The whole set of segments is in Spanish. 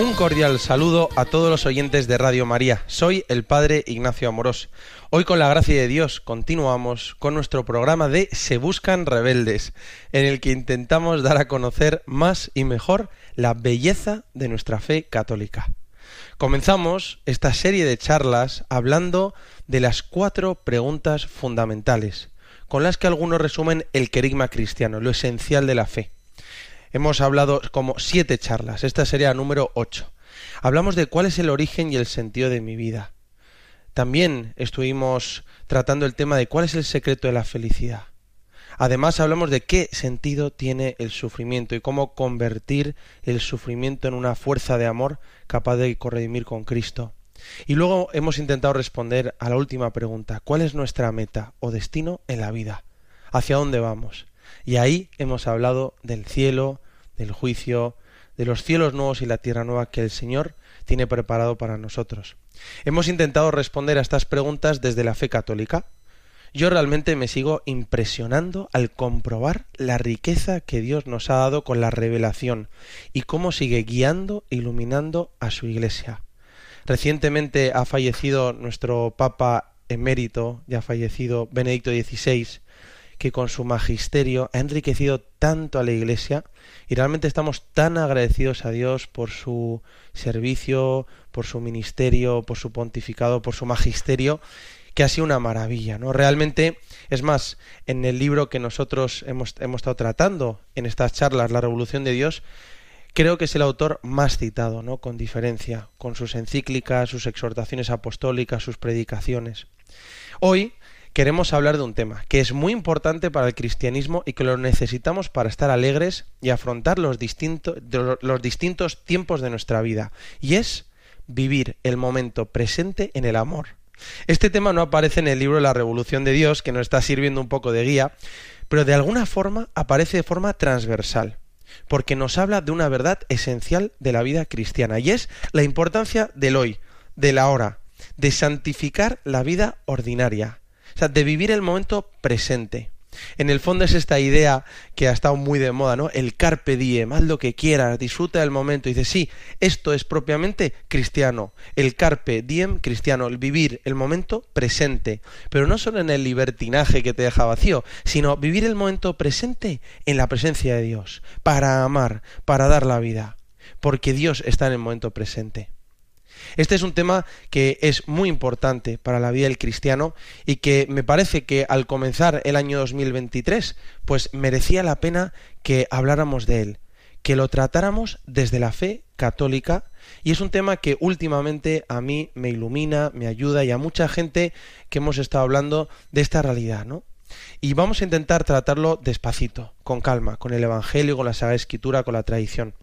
Un cordial saludo a todos los oyentes de Radio María. Soy el Padre Ignacio Amorós. Hoy con la gracia de Dios continuamos con nuestro programa de Se Buscan Rebeldes, en el que intentamos dar a conocer más y mejor la belleza de nuestra fe católica. Comenzamos esta serie de charlas hablando de las cuatro preguntas fundamentales, con las que algunos resumen el querigma cristiano, lo esencial de la fe. Hemos hablado como siete charlas, esta sería número ocho. Hablamos de cuál es el origen y el sentido de mi vida. También estuvimos tratando el tema de cuál es el secreto de la felicidad. Además hablamos de qué sentido tiene el sufrimiento y cómo convertir el sufrimiento en una fuerza de amor capaz de corredimir con Cristo. Y luego hemos intentado responder a la última pregunta, ¿cuál es nuestra meta o destino en la vida? ¿Hacia dónde vamos? Y ahí hemos hablado del cielo, del juicio, de los cielos nuevos y la tierra nueva que el Señor tiene preparado para nosotros. Hemos intentado responder a estas preguntas desde la fe católica. Yo realmente me sigo impresionando al comprobar la riqueza que Dios nos ha dado con la revelación y cómo sigue guiando e iluminando a su Iglesia. Recientemente ha fallecido nuestro Papa emérito, ya fallecido Benedicto XVI, que con su magisterio ha enriquecido tanto a la Iglesia y realmente estamos tan agradecidos a Dios por su servicio, por su ministerio, por su pontificado, por su magisterio, que ha sido una maravilla, ¿no? Realmente, es más, en el libro que nosotros hemos, hemos estado tratando en estas charlas, La Revolución de Dios, creo que es el autor más citado, ¿no? Con diferencia, con sus encíclicas, sus exhortaciones apostólicas, sus predicaciones. Hoy queremos hablar de un tema que es muy importante para el cristianismo y que lo necesitamos para estar alegres y afrontar los, los distintos tiempos de nuestra vida, y es vivir el momento presente en el amor. Este tema no aparece en el libro La Revolución de Dios, que nos está sirviendo un poco de guía, pero de alguna forma aparece de forma transversal, porque nos habla de una verdad esencial de la vida cristiana, y es la importancia del hoy, de la hora, de santificar la vida ordinaria, de vivir el momento presente. En el fondo es esta idea que ha estado muy de moda, ¿no? El carpe diem, haz lo que quieras, disfruta del momento. Y dice, sí, esto es propiamente cristiano. El carpe diem cristiano, el vivir el momento presente. Pero no solo en el libertinaje que te deja vacío, sino vivir el momento presente en la presencia de Dios, para amar, para dar la vida. Porque Dios está en el momento presente. Este es un tema que es muy importante para la vida del cristiano y que me parece que al comenzar el año 2023, pues merecía la pena que habláramos de él, que lo tratáramos desde la fe católica y es un tema que últimamente a mí me ilumina, me ayuda y a mucha gente que hemos estado hablando de esta realidad, ¿no? Y vamos a intentar tratarlo despacito, con calma, con el Evangelio, con la Sagrada Escritura, con la tradición.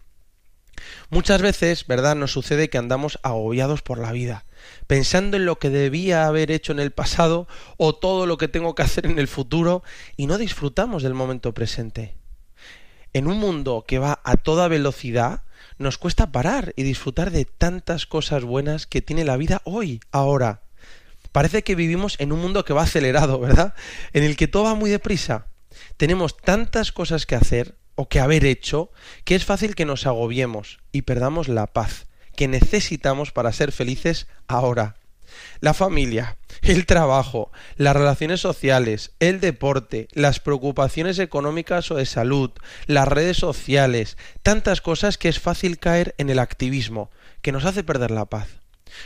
Muchas veces, ¿verdad?, nos sucede que andamos agobiados por la vida, pensando en lo que debía haber hecho en el pasado o todo lo que tengo que hacer en el futuro y no disfrutamos del momento presente. En un mundo que va a toda velocidad, nos cuesta parar y disfrutar de tantas cosas buenas que tiene la vida hoy, ahora. Parece que vivimos en un mundo que va acelerado, ¿verdad? En el que todo va muy deprisa. Tenemos tantas cosas que hacer, o que haber hecho, que es fácil que nos agobiemos y perdamos la paz que necesitamos para ser felices ahora. La familia, el trabajo, las relaciones sociales, el deporte, las preocupaciones económicas o de salud, las redes sociales, tantas cosas que es fácil caer en el activismo, que nos hace perder la paz.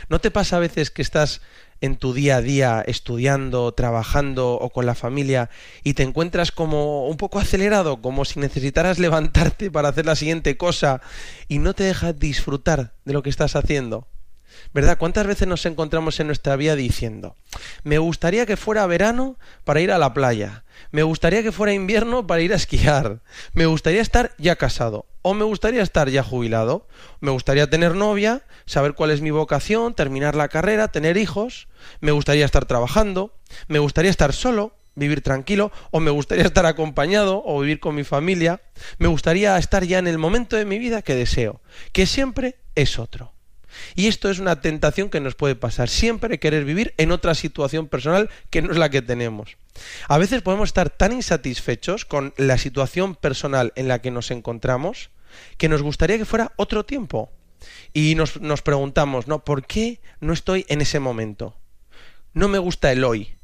¿No te pasa a veces que estás en tu día a día estudiando, trabajando o con la familia y te encuentras como un poco acelerado, como si necesitaras levantarte para hacer la siguiente cosa y no te dejas disfrutar de lo que estás haciendo? ¿Verdad? ¿Cuántas veces nos encontramos en nuestra vida diciendo, me gustaría que fuera verano para ir a la playa, me gustaría que fuera invierno para ir a esquiar, me gustaría estar ya casado, o me gustaría estar ya jubilado, me gustaría tener novia, saber cuál es mi vocación, terminar la carrera, tener hijos, me gustaría estar trabajando, me gustaría estar solo, vivir tranquilo, o me gustaría estar acompañado, o vivir con mi familia, me gustaría estar ya en el momento de mi vida que deseo, que siempre es otro. Y esto es una tentación que nos puede pasar, siempre querer vivir en otra situación personal que no es la que tenemos. A veces podemos estar tan insatisfechos con la situación personal en la que nos encontramos que nos gustaría que fuera otro tiempo. Y nos, preguntamos, ¿no? ¿Por qué no estoy en ese momento? No me gusta el hoy.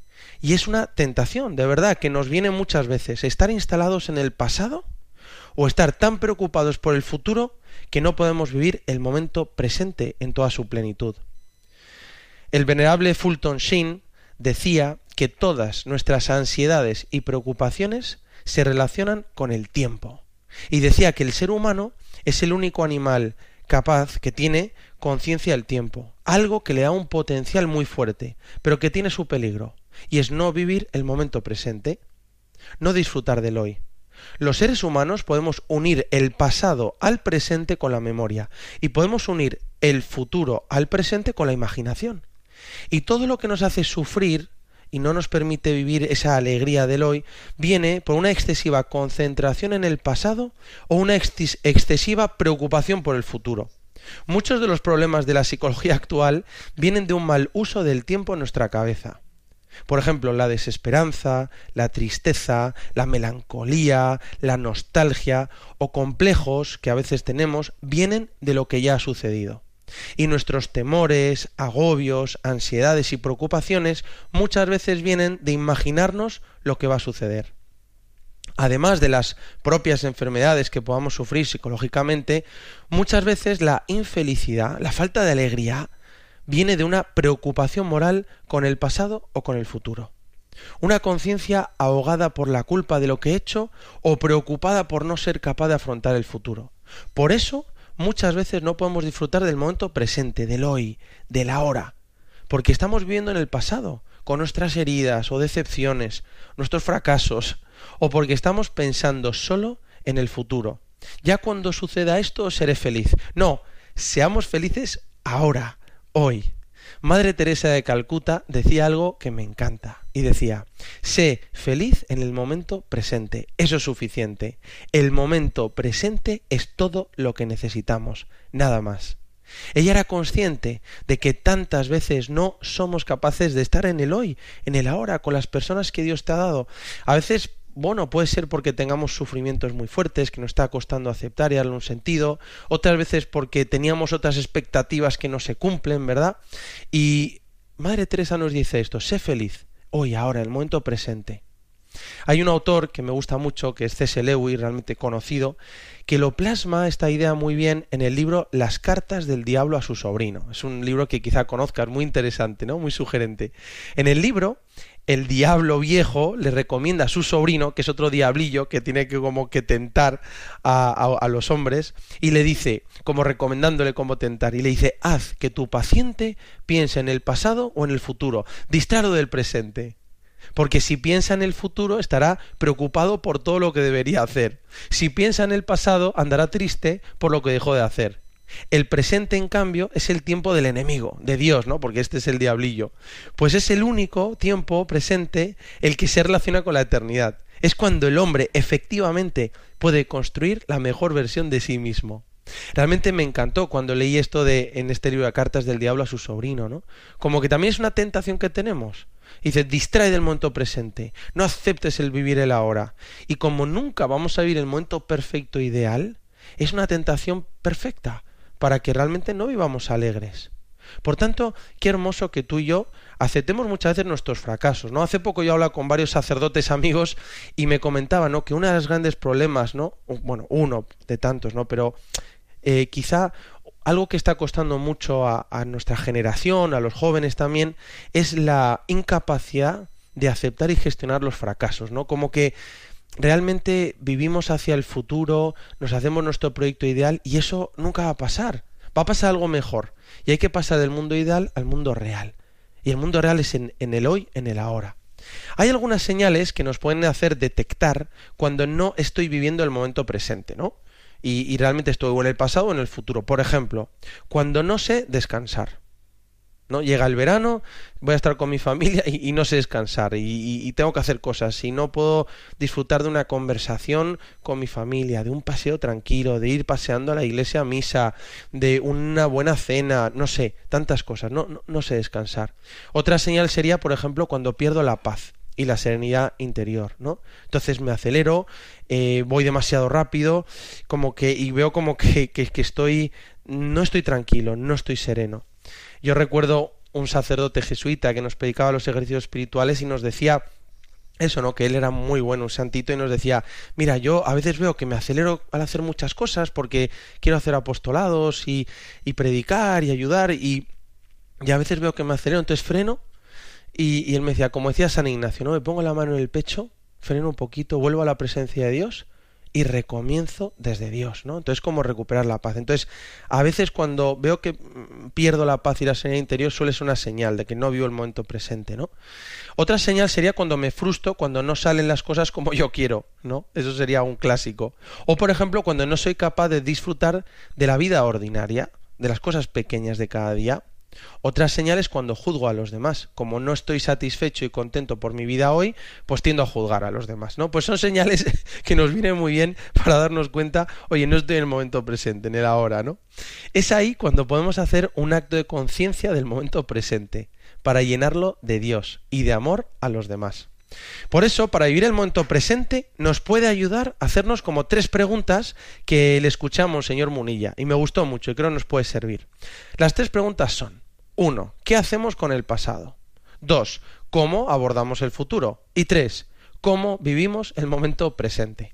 Y es una tentación, de verdad, que nos viene muchas veces. Estar instalados en el pasado o estar tan preocupados por el futuro que no podemos vivir el momento presente en toda su plenitud. El venerable Fulton Sheen decía que todas nuestras ansiedades y preocupaciones se relacionan con el tiempo. Y decía que el ser humano es el único animal capaz que tiene conciencia del tiempo, algo que le da un potencial muy fuerte, pero que tiene su peligro, y es no vivir el momento presente, no disfrutar del hoy. Los seres humanos podemos unir el pasado al presente con la memoria y podemos unir el futuro al presente con la imaginación. Y todo lo que nos hace sufrir y no nos permite vivir esa alegría del hoy viene por una excesiva concentración en el pasado o una excesiva preocupación por el futuro. Muchos de los problemas de la psicología actual vienen de un mal uso del tiempo en nuestra cabeza. Por ejemplo, la desesperanza, la tristeza, la melancolía, la nostalgia o complejos que a veces tenemos vienen de lo que ya ha sucedido. Y nuestros temores, agobios, ansiedades y preocupaciones muchas veces vienen de imaginarnos lo que va a suceder. Además de las propias enfermedades que podamos sufrir psicológicamente, muchas veces la infelicidad, la falta de alegría, viene de una preocupación moral con el pasado o con el futuro. Una conciencia ahogada por la culpa de lo que he hecho o preocupada por no ser capaz de afrontar el futuro. Por eso muchas veces no podemos disfrutar del momento presente, del hoy, del ahora, porque estamos viviendo en el pasado, con nuestras heridas o decepciones, nuestros fracasos, o porque estamos pensando solo en el futuro. Ya cuando suceda esto seré feliz. No, seamos felices ahora, hoy. Madre Teresa de Calcuta decía algo que me encanta y decía, sé feliz en el momento presente, eso es suficiente. El momento presente es todo lo que necesitamos, nada más. Ella era consciente de que tantas veces no somos capaces de estar en el hoy, en el ahora, con las personas que Dios te ha dado. A veces bueno, puede ser porque tengamos sufrimientos muy fuertes que nos está costando aceptar y darle un sentido, otras veces porque teníamos otras expectativas que no se cumplen, ¿verdad? Y Madre Teresa nos dice esto, sé feliz, hoy, ahora, en el momento presente. Hay un autor que me gusta mucho, que es C.S. Lewis, realmente conocido, que lo plasma esta idea muy bien en el libro Las cartas del diablo a su sobrino. Es un libro que quizá conozcas, muy interesante, ¿no? Muy sugerente. En el libro, el diablo viejo le recomienda a su sobrino, que es otro diablillo que tiene que como que tentar a, los hombres, y le dice, como recomendándole cómo tentar, y le dice, haz que tu paciente piense en el pasado o en el futuro, distráelo del presente. Porque si piensa en el futuro estará preocupado por todo lo que debería hacer. Si piensa en el pasado andará triste por lo que dejó de hacer. El presente, en cambio, es el tiempo del enemigo, de Dios, ¿no? Porque este es el diablillo. Pues es el único tiempo presente el que se relaciona con la eternidad. Es cuando el hombre efectivamente puede construir la mejor versión de sí mismo. Realmente me encantó cuando leí esto de en este libro de cartas del diablo a su sobrino, ¿no? Como que también es una tentación que tenemos. Dice, distrae del momento presente, no aceptes el vivir el ahora. Y como nunca vamos a vivir el momento perfecto ideal, es una tentación perfecta para que realmente no vivamos alegres. Por tanto, qué hermoso que tú y yo aceptemos muchas veces nuestros fracasos, ¿no? Hace poco yo hablaba con varios sacerdotes amigos y me comentaban, ¿no? Que uno de los grandes problemas, ¿no? Bueno, uno de tantos, ¿no? Pero eh, quizá algo que está costando mucho a, nuestra generación, a los jóvenes también, es la incapacidad de aceptar y gestionar los fracasos, ¿no? Como que realmente vivimos hacia el futuro, nos hacemos nuestro proyecto ideal y eso nunca va a pasar. Va a pasar algo mejor. Y hay que pasar del mundo ideal al mundo real. Y el mundo real es en, el hoy, en el ahora. Hay algunas señales que nos pueden hacer detectar cuando no estoy viviendo el momento presente, ¿no? y, realmente estoy en el pasado o en el futuro. Por ejemplo, cuando no sé descansar. ¿No? Llega el verano, voy a estar con mi familia y, no sé descansar y, tengo que hacer cosas y no puedo disfrutar de una conversación con mi familia, de un paseo tranquilo, de ir paseando a la iglesia a misa, de una buena cena, no sé, tantas cosas, no, no, no sé descansar. Otra señal sería, por ejemplo, cuando pierdo la paz y la serenidad interior, ¿no? Entonces me acelero, eh, voy demasiado rápido, como que, y veo como que, que, que estoy, no estoy tranquilo, no estoy sereno. Yo recuerdo un sacerdote jesuita que nos predicaba los ejercicios espirituales y nos decía eso, ¿no? Que él era muy bueno, un santito, y nos decía, mira, yo a veces veo que me acelero al hacer muchas cosas porque quiero hacer apostolados y, predicar y ayudar y, y a veces veo que me acelero, entonces freno y, y él me decía, como decía San Ignacio, ¿no? Me pongo la mano en el pecho, freno un poquito, vuelvo a la presencia de Dios y recomienzo desde Dios, ¿no? Entonces, ¿cómo recuperar la paz? Entonces, a veces cuando veo que mm, pierdo la paz y la señal interior, suele ser una señal de que no vivo el momento presente, ¿no? Otra señal sería cuando me frustro, cuando no salen las cosas como yo quiero, ¿no? Eso sería un clásico. O, por ejemplo, cuando no soy capaz de disfrutar de la vida ordinaria, de las cosas pequeñas de cada día, otra señal es cuando juzgo a los demás. Como no estoy satisfecho y contento por mi vida hoy, pues tiendo a juzgar a los demás, ¿no? Pues son señales que nos vienen muy bien para darnos cuenta, oye, no estoy en el momento presente, en el ahora, ¿no? Es ahí cuando podemos hacer un acto de conciencia del momento presente, para llenarlo de Dios y de amor a los demás. Por eso, para vivir el momento presente, nos puede ayudar a hacernos como tres preguntas que le escuchamos, señor Munilla, y me gustó mucho y creo nos puede servir. Las tres preguntas son, uno, ¿qué hacemos con el pasado? Dos, ¿cómo abordamos el futuro? Y tres, ¿cómo vivimos el momento presente?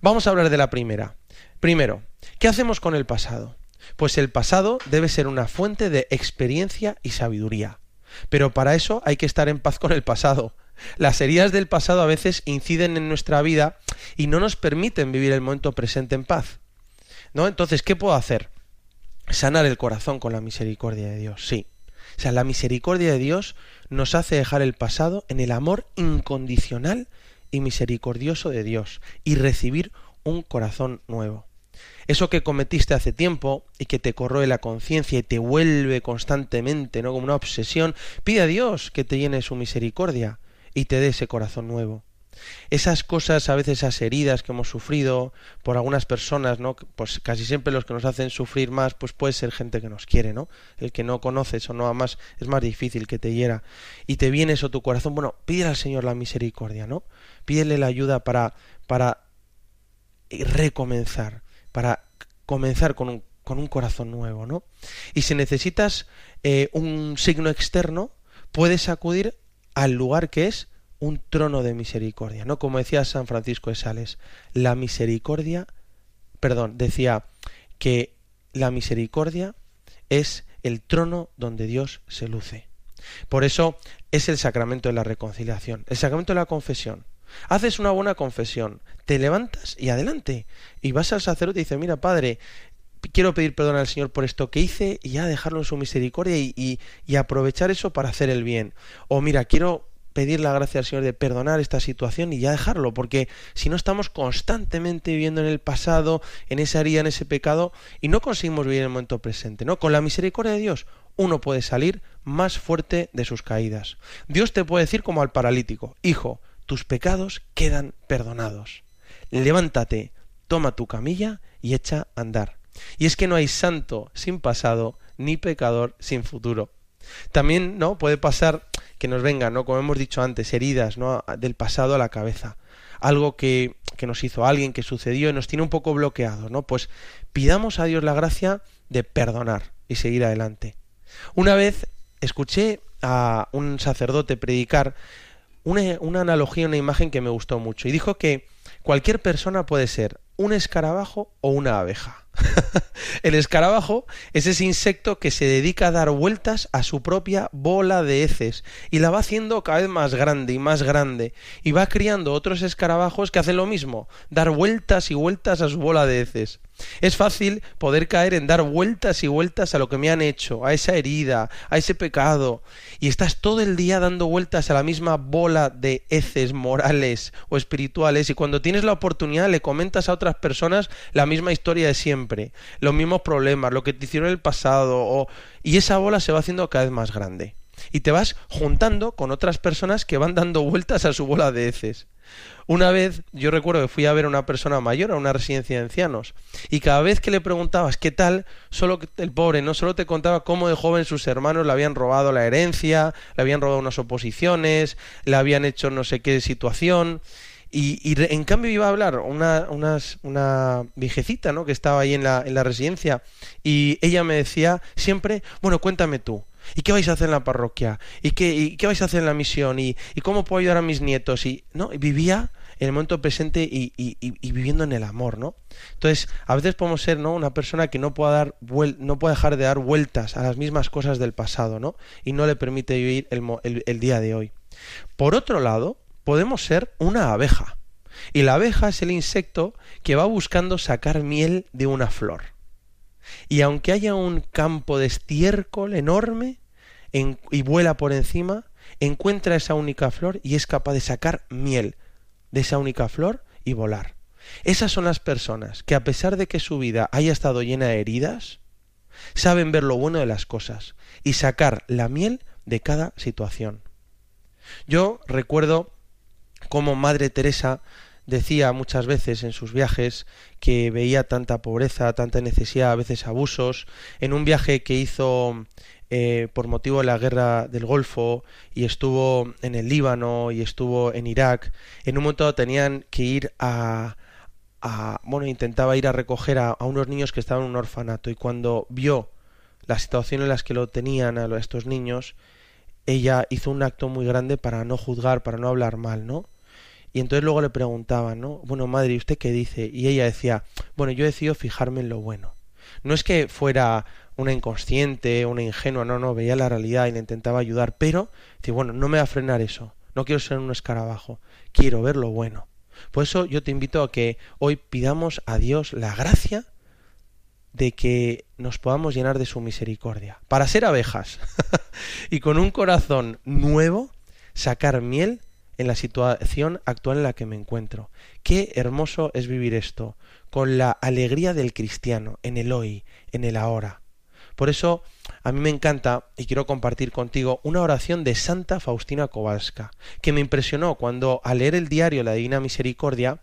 Vamos a hablar de la primera. Primero, ¿qué hacemos con el pasado? Pues el pasado debe ser una fuente de experiencia y sabiduría. Pero para eso hay que estar en paz con el pasado, las heridas del pasado a veces inciden en nuestra vida y no nos permiten vivir el momento presente en paz. ¿No? Entonces, ¿qué puedo hacer? Sanar el corazón con la misericordia de Dios, sí. O sea, la misericordia de Dios nos hace dejar el pasado en el amor incondicional y misericordioso de Dios y recibir un corazón nuevo. Eso que cometiste hace tiempo y que te corroe la conciencia y te vuelve constantemente, ¿no? como una obsesión, pide a Dios que te llene su misericordia y te dé ese corazón nuevo. Esas cosas, a veces esas heridas que hemos sufrido por algunas personas, ¿no? Pues casi siempre los que nos hacen sufrir más, pues puede ser gente que nos quiere, ¿no? El que no conoces o no amas es más difícil que te hiera. Y te viene eso tu corazón, bueno, pídele al Señor la misericordia, ¿no? Pídele la ayuda para, para recomenzar, para comenzar con un, con un corazón nuevo, ¿no? Y si necesitas eh, un signo externo, puedes acudir al lugar que es un trono de misericordia, ¿no? Como decía San Francisco de Sales, la misericordia, perdón, decía que la misericordia es el trono donde Dios se luce. Por eso es el sacramento de la reconciliación, el sacramento de la confesión. Haces una buena confesión, te levantas y adelante. Y vas al sacerdote y dices, mira, padre, quiero pedir perdón al Señor por esto que hice y ya dejarlo en su misericordia y, y, aprovechar eso para hacer el bien. O mira, quiero pedir la gracia al Señor de perdonar esta situación y ya dejarlo, porque si no estamos constantemente viviendo en el pasado, en esa herida, en ese pecado, y no conseguimos vivir en el momento presente, ¿no? Con la misericordia de Dios, uno puede salir más fuerte de sus caídas. Dios te puede decir como al paralítico, hijo, tus pecados quedan perdonados. Levántate, toma tu camilla y echa a andar. Y es que no hay santo sin pasado, ni pecador sin futuro. También, ¿no? Puede pasar que nos vengan, ¿no? Como hemos dicho antes, heridas, ¿no? Del pasado a la cabeza. Algo que, que nos hizo alguien, que sucedió y nos tiene un poco bloqueados, ¿no? Pues pidamos a Dios la gracia de perdonar y seguir adelante. Una vez escuché a un sacerdote predicar una, una analogía, una imagen que me gustó mucho y dijo que cualquier persona puede ser un escarabajo o una abeja. el escarabajo es ese insecto que se dedica a dar vueltas a su propia bola de heces y la va haciendo cada vez más grande y más grande y va criando otros escarabajos que hacen lo mismo, dar vueltas y vueltas a su bola de heces. Es fácil poder caer en dar vueltas y vueltas a lo que me han hecho, a esa herida, a ese pecado, y estás todo el día dando vueltas a la misma bola de heces morales o espirituales, y cuando tienes la oportunidad le comentas a otras personas la misma historia de siempre, los mismos problemas, lo que te hicieron en el pasado, o... y esa bola se va haciendo cada vez más grande. Y te vas juntando con otras personas que van dando vueltas a su bola de heces. Una vez yo recuerdo que fui a ver a una persona mayor a una residencia de ancianos y cada vez que le preguntabas qué tal, solo el pobre no solo te contaba cómo de joven sus hermanos le habían robado la herencia, le habían robado unas oposiciones, le habían hecho no sé qué situación y, y en cambio iba a hablar una, unas, una viejecita ¿no? que estaba ahí en la, en la residencia y ella me decía siempre, bueno, cuéntame tú. ¿Y qué vais a hacer en la parroquia? ¿Y qué, qué vais a hacer en la misión? ¿Y, cómo puedo ayudar a mis nietos? Y, ¿no? vivía en el momento presente y, y, viviendo en el amor, ¿no? Entonces, a veces podemos ser, ¿no? Una persona que no pueda dar no puede dejar de dar vueltas a las mismas cosas del pasado, ¿no? Y no le permite vivir el día de hoy. Por otro lado, podemos ser una abeja. Y la abeja es el insecto que va buscando sacar miel de una flor. Y aunque haya un campo de estiércol enorme y vuela por encima, encuentra esa única flor y es capaz de sacar miel de esa única flor y volar. Esas son las personas que a pesar de que su vida haya estado llena de heridas, saben ver lo bueno de las cosas y sacar la miel de cada situación. Yo recuerdo cómo Madre Teresa decía muchas veces en sus viajes que veía tanta pobreza, tanta necesidad, a veces abusos. En un viaje que hizo eh, por motivo de la guerra del Golfo y estuvo en el Líbano y estuvo en Irak, en un momento tenían que ir a, a bueno, intentaba ir a recoger a, a, unos niños que estaban en un orfanato y cuando vio la situación en las que lo tenían a estos niños, ella hizo un acto muy grande para no juzgar, para no hablar mal, ¿no? Y entonces luego le preguntaban, ¿no? Bueno, madre, ¿y usted qué dice? Y ella decía, bueno, yo he decidido fijarme en lo bueno. No es que fuera una inconsciente, una ingenua, no, no, veía la realidad y le intentaba ayudar, pero, bueno, no me va a frenar eso, no quiero ser un escarabajo, quiero ver lo bueno. Por eso yo te invito a que hoy pidamos a Dios la gracia de que nos podamos llenar de su misericordia, para ser abejas y con un corazón nuevo sacar miel en la situación actual en la que me encuentro. Qué hermoso es vivir esto, con la alegría del cristiano, en el hoy, en el ahora. Por eso a mí me encanta y quiero compartir contigo una oración de Santa Faustina Kowalska, que me impresionó cuando al leer el diario La Divina Misericordia,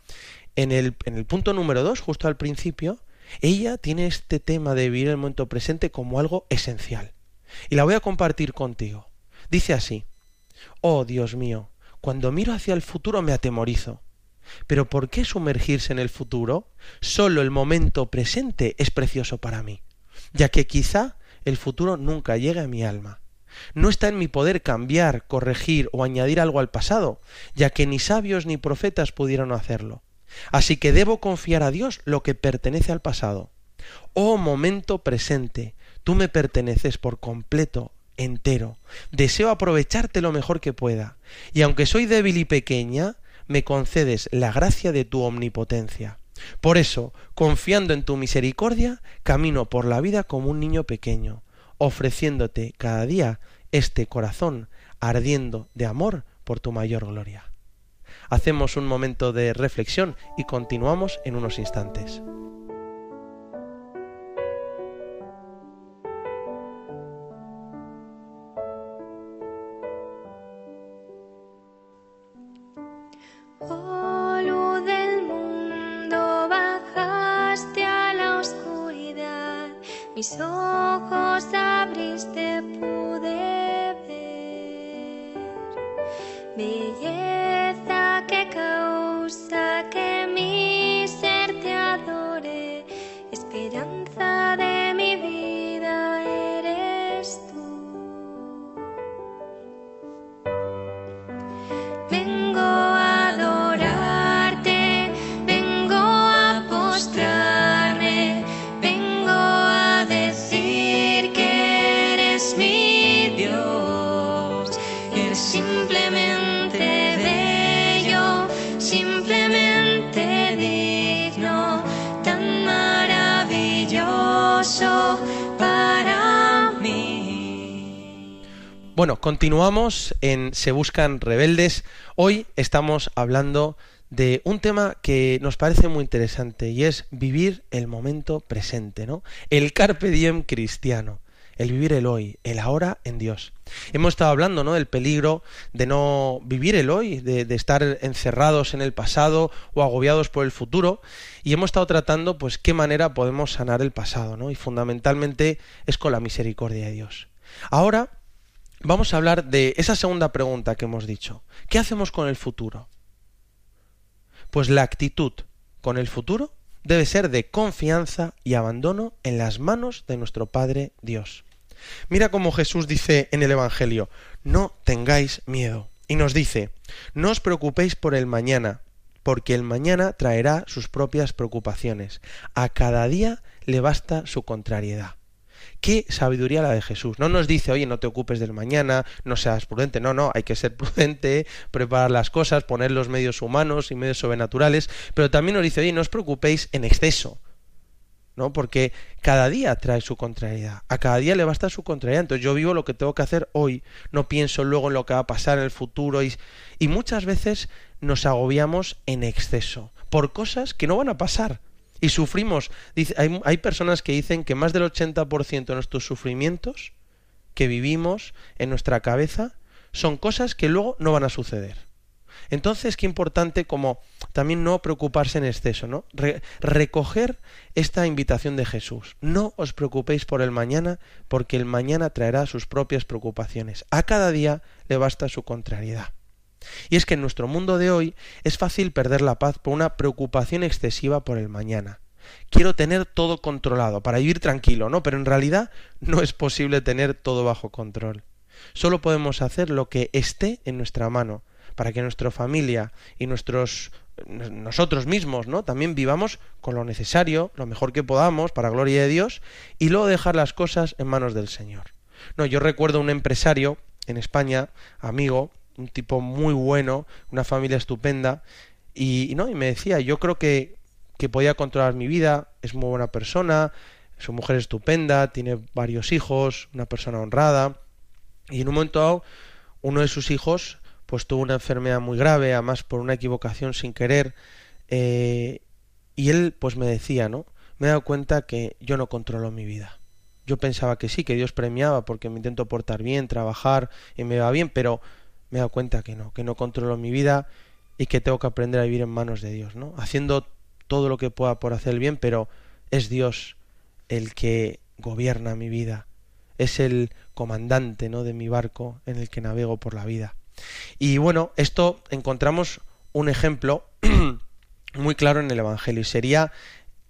en el, en el punto número dos, justo al principio, ella tiene este tema de vivir el momento presente como algo esencial. Y la voy a compartir contigo. Dice así, Oh Dios mío, cuando miro hacia el futuro me atemorizo. Pero ¿por qué sumergirse en el futuro? Solo el momento presente es precioso para mí, ya que quizá el futuro nunca llegue a mi alma. No está en mi poder cambiar, corregir o añadir algo al pasado, ya que ni sabios ni profetas pudieron hacerlo. Así que debo confiar a Dios lo que pertenece al pasado. Oh momento presente, tú me perteneces por completo, entero. Deseo aprovecharte lo mejor que pueda, y aunque soy débil y pequeña, me concedes la gracia de tu omnipotencia. Por eso, confiando en tu misericordia, camino por la vida como un niño pequeño, ofreciéndote cada día este corazón ardiendo de amor por tu mayor gloria. Hacemos un momento de reflexión y continuamos en unos instantes. Continuamos en Se Buscan Rebeldes. Hoy estamos hablando de un tema que nos parece muy interesante y es vivir el momento presente, ¿no? El carpe diem cristiano, el vivir el hoy, el ahora en Dios. Hemos estado hablando, ¿no? del peligro de no vivir el hoy, de, estar encerrados en el pasado o agobiados por el futuro y hemos estado tratando pues qué manera podemos sanar el pasado, ¿no? Y fundamentalmente es con la misericordia de Dios. Ahora vamos a hablar de esa segunda pregunta que hemos dicho. ¿Qué hacemos con el futuro? Pues la actitud con el futuro debe ser de confianza y abandono en las manos de nuestro Padre Dios. Mira cómo Jesús dice en el Evangelio, no tengáis miedo. Y nos dice, no os preocupéis por el mañana, porque el mañana traerá sus propias preocupaciones. A cada día le basta su contrariedad. Qué sabiduría la de Jesús. No nos dice, oye, no te ocupes del mañana, no seas prudente. No, no, hay que ser prudente, preparar las cosas, poner los medios humanos y medios sobrenaturales. Pero también nos dice, oye, no os preocupéis en exceso. ¿no? Porque cada día trae su contrariedad. A cada día le basta su contrariedad. Entonces yo vivo lo que tengo que hacer hoy. No pienso luego en lo que va a pasar en el futuro. Y, y muchas veces nos agobiamos en exceso por cosas que no van a pasar. Y sufrimos. Dice, hay, hay personas que dicen que más del 80% de nuestros sufrimientos que vivimos en nuestra cabeza son cosas que luego no van a suceder. Entonces, qué importante como también no preocuparse en exceso, ¿no? Re recoger esta invitación de Jesús. No os preocupéis por el mañana, porque el mañana traerá sus propias preocupaciones. A cada día le basta su contrariedad. Y es que en nuestro mundo de hoy es fácil perder la paz por una preocupación excesiva por el mañana. Quiero tener todo controlado para vivir tranquilo, ¿no? Pero en realidad no es posible tener todo bajo control. Solo podemos hacer lo que esté en nuestra mano para que nuestra familia y nuestros nosotros mismos, ¿no? También vivamos con lo necesario, lo mejor que podamos para gloria de Dios y luego dejar las cosas en manos del Señor. No, yo recuerdo un empresario en España, amigo, un tipo muy bueno, una familia estupenda, y, no, y me decía, yo creo que, que podía controlar mi vida, es muy buena persona, su mujer es estupenda, tiene varios hijos, una persona honrada, y en un momento dado, uno de sus hijos pues tuvo una enfermedad muy grave, además por una equivocación sin querer, eh, y él pues me decía, ¿no? Me he dado cuenta que yo no controlo mi vida. Yo pensaba que sí, que Dios premiaba porque me intento portar bien, trabajar y me va bien, pero me he dado cuenta que no, que no controlo mi vida y que tengo que aprender a vivir en manos de Dios, ¿no? Haciendo todo lo que pueda por hacer el bien, pero es Dios el que gobierna mi vida, es el comandante, ¿no? de mi barco en el que navego por la vida. Y bueno, esto encontramos un ejemplo muy claro en el Evangelio y sería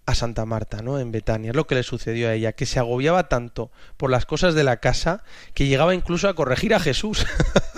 a Santa Marta, ¿no? En Betania. Es lo que le sucedió a ella, que se agobiaba tanto por las cosas de la casa que llegaba incluso a corregir a Jesús.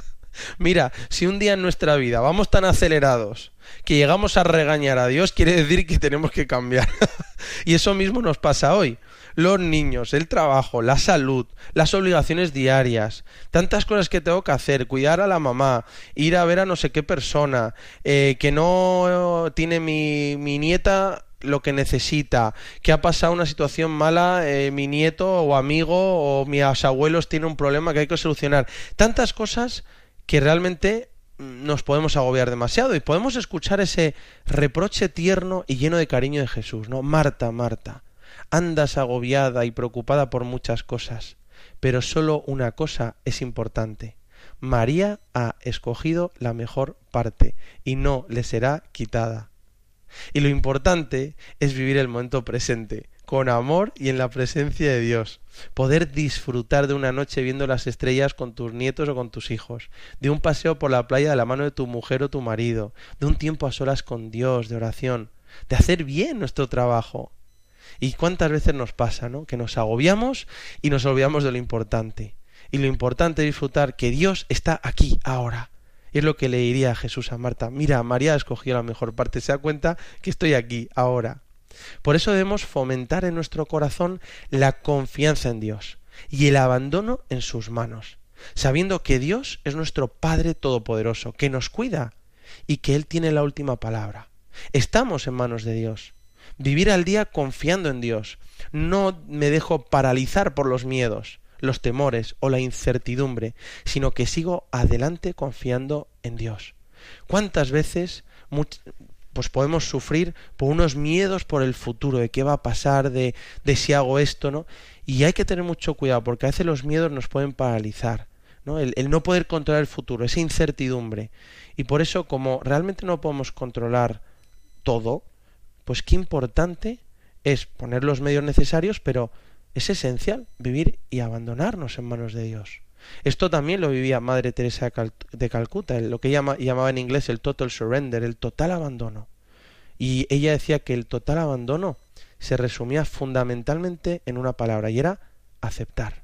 Mira, si un día en nuestra vida vamos tan acelerados que llegamos a regañar a Dios, quiere decir que tenemos que cambiar. y eso mismo nos pasa hoy. Los niños, el trabajo, la salud, las obligaciones diarias, tantas cosas que tengo que hacer, cuidar a la mamá, ir a ver a no sé qué persona, eh, que no tiene mi, mi nieta lo que necesita, que ha pasado una situación mala, eh, mi nieto o amigo o mis abuelos tienen un problema que hay que solucionar. Tantas cosas que realmente nos podemos agobiar demasiado y podemos escuchar ese reproche tierno y lleno de cariño de Jesús, ¿no? Marta, Marta, andas agobiada y preocupada por muchas cosas, pero solo una cosa es importante. María ha escogido la mejor parte y no le será quitada. Y lo importante es vivir el momento presente, con amor y en la presencia de Dios. Poder disfrutar de una noche viendo las estrellas con tus nietos o con tus hijos, de un paseo por la playa de la mano de tu mujer o tu marido, de un tiempo a solas con Dios, de oración, de hacer bien nuestro trabajo. Y cuántas veces nos pasa, ¿no? Que nos agobiamos y nos olvidamos de lo importante. Y lo importante es disfrutar que Dios está aquí, ahora. Y es lo que le diría Jesús a Marta. Mira, María ha escogido la mejor parte. Se da cuenta que estoy aquí, ahora. Por eso debemos fomentar en nuestro corazón la confianza en Dios y el abandono en sus manos, sabiendo que Dios es nuestro Padre Todopoderoso, que nos cuida y que Él tiene la última palabra. Estamos en manos de Dios. Vivir al día confiando en Dios. No me dejo paralizar por los miedos. los temores o la incertidumbre, sino que sigo adelante confiando en Dios. ¿Cuántas veces pues podemos sufrir por unos miedos por el futuro, de qué va a pasar, de, de si hago esto, ¿no? Y hay que tener mucho cuidado, porque a veces los miedos nos pueden paralizar, ¿no? El, el no poder controlar el futuro, esa incertidumbre. Y por eso, como realmente no podemos controlar todo, pues qué importante es poner los medios necesarios, pero es esencial vivir y abandonarnos en manos de Dios. Esto también lo vivía Madre Teresa de Calcuta, lo que llama, llamaba en inglés el total surrender, el total abandono. Y ella decía que el total abandono se resumía fundamentalmente en una palabra y era aceptar.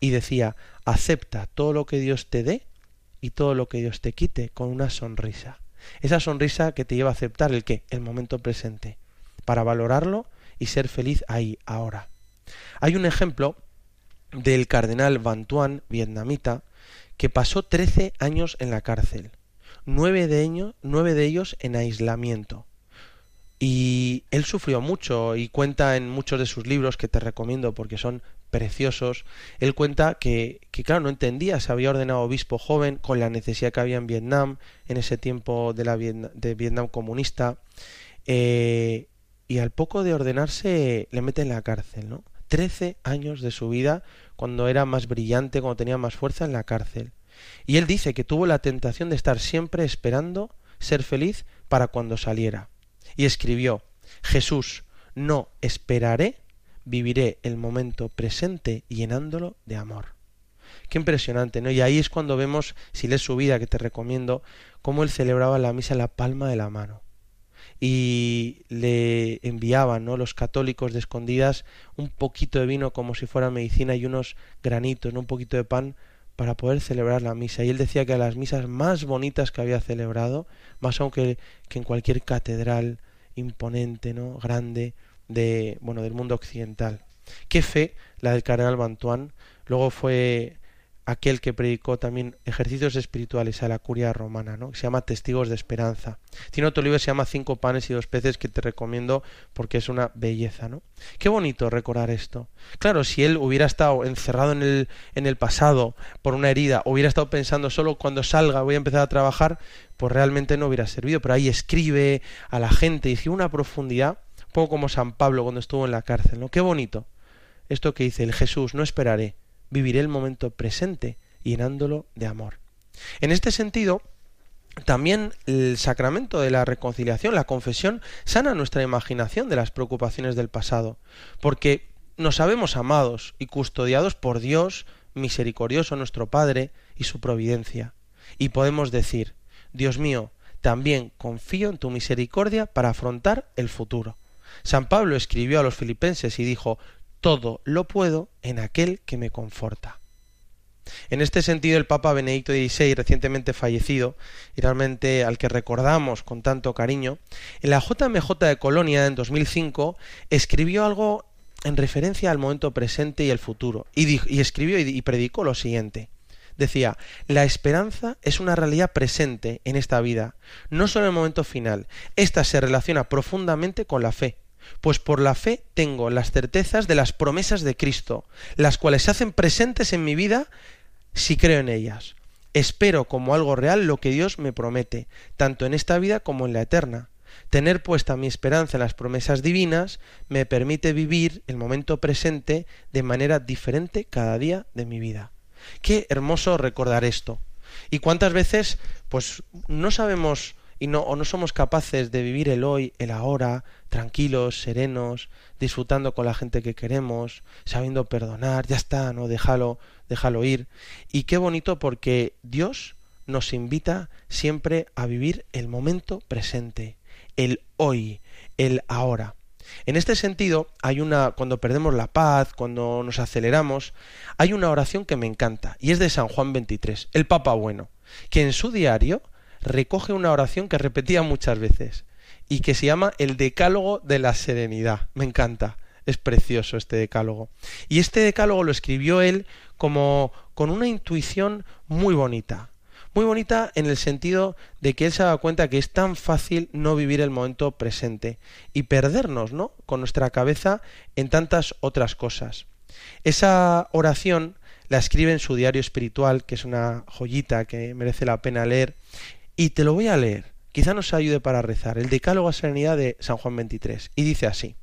Y decía, acepta todo lo que Dios te dé y todo lo que Dios te quite con una sonrisa. Esa sonrisa que te lleva a aceptar el qué, el momento presente, para valorarlo y ser feliz ahí, ahora. Hay un ejemplo del cardenal Van Tuan, vietnamita, que pasó 13 años en la cárcel, nueve de, ellos, nueve de ellos en aislamiento. Y él sufrió mucho y cuenta en muchos de sus libros que te recomiendo porque son preciosos. Él cuenta que, que, claro, no entendía, se había ordenado obispo joven con la necesidad que había en Vietnam, en ese tiempo de, la de Vietnam comunista, eh, y al poco de ordenarse le mete en la cárcel, ¿no? Trece años de su vida cuando era más brillante, cuando tenía más fuerza en la cárcel. Y él dice que tuvo la tentación de estar siempre esperando ser feliz para cuando saliera. Y escribió Jesús, no esperaré, viviré el momento presente llenándolo de amor. Qué impresionante, ¿no? Y ahí es cuando vemos, si lees su vida, que te recomiendo, cómo él celebraba la misa en la palma de la mano y le enviaban ¿no? los católicos de escondidas un poquito de vino como si fuera medicina y unos granitos, ¿no? un poquito de pan para poder celebrar la misa. Y él decía que las misas más bonitas que había celebrado, más aún que, en cualquier catedral imponente, ¿no? grande de bueno del mundo occidental. Qué fe la del cardenal Bantuán. Luego fue aquel que predicó también ejercicios espirituales a la curia romana, ¿no? se llama Testigos de Esperanza. Tiene otro libro que se llama Cinco panes y dos peces que te recomiendo porque es una belleza, ¿no? Qué bonito recordar esto. Claro, si él hubiera estado encerrado en el, en el pasado por una herida, hubiera estado pensando solo cuando salga voy a empezar a trabajar, pues realmente no hubiera servido. Pero ahí escribe a la gente y dice una profundidad, un poco como San Pablo cuando estuvo en la cárcel, ¿no? Qué bonito. Esto que dice el Jesús, no esperaré viviré el momento presente llenándolo de amor. En este sentido, también el sacramento de la reconciliación, la confesión, sana nuestra imaginación de las preocupaciones del pasado, porque nos sabemos amados y custodiados por Dios, misericordioso nuestro Padre y su providencia. Y podemos decir, Dios mío, también confío en tu misericordia para afrontar el futuro. San Pablo escribió a los filipenses y dijo, todo lo puedo en aquel que me conforta. En este sentido, el Papa Benedicto XVI, recientemente fallecido, y realmente al que recordamos con tanto cariño, en la JMJ de Colonia en 2005 escribió algo en referencia al momento presente y el futuro, y, y escribió y predicó lo siguiente. Decía, la esperanza es una realidad presente en esta vida, no solo en el momento final. Esta se relaciona profundamente con la fe, pues por la fe tengo las certezas de las promesas de Cristo, las cuales se hacen presentes en mi vida si creo en ellas. Espero como algo real lo que Dios me promete, tanto en esta vida como en la eterna. Tener puesta mi esperanza en las promesas divinas me permite vivir el momento presente de manera diferente cada día de mi vida. Qué hermoso recordar esto. Y cuántas veces pues no sabemos y no, o no somos capaces de vivir el hoy, el ahora, tranquilos, serenos, disfrutando con la gente que queremos, sabiendo perdonar, ya está, no, déjalo, déjalo ir. Y qué bonito porque Dios nos invita siempre a vivir el momento presente, el hoy, el ahora. En este sentido, hay una cuando perdemos la paz, cuando nos aceleramos, hay una oración que me encanta y es de San Juan 23, el Papa bueno, que en su diario recoge una oración que repetía muchas veces y que se llama el Decálogo de la Serenidad. Me encanta, es precioso este decálogo. Y este decálogo lo escribió él como con una intuición muy bonita. Muy bonita en el sentido de que él se da cuenta que es tan fácil no vivir el momento presente y perdernos, ¿no? Con nuestra cabeza en tantas otras cosas. Esa oración la escribe en su diario espiritual, que es una joyita que merece la pena leer, y te lo voy a leer. Quizá nos ayude para rezar. El Decálogo a Serenidad de San Juan 23. Y dice así.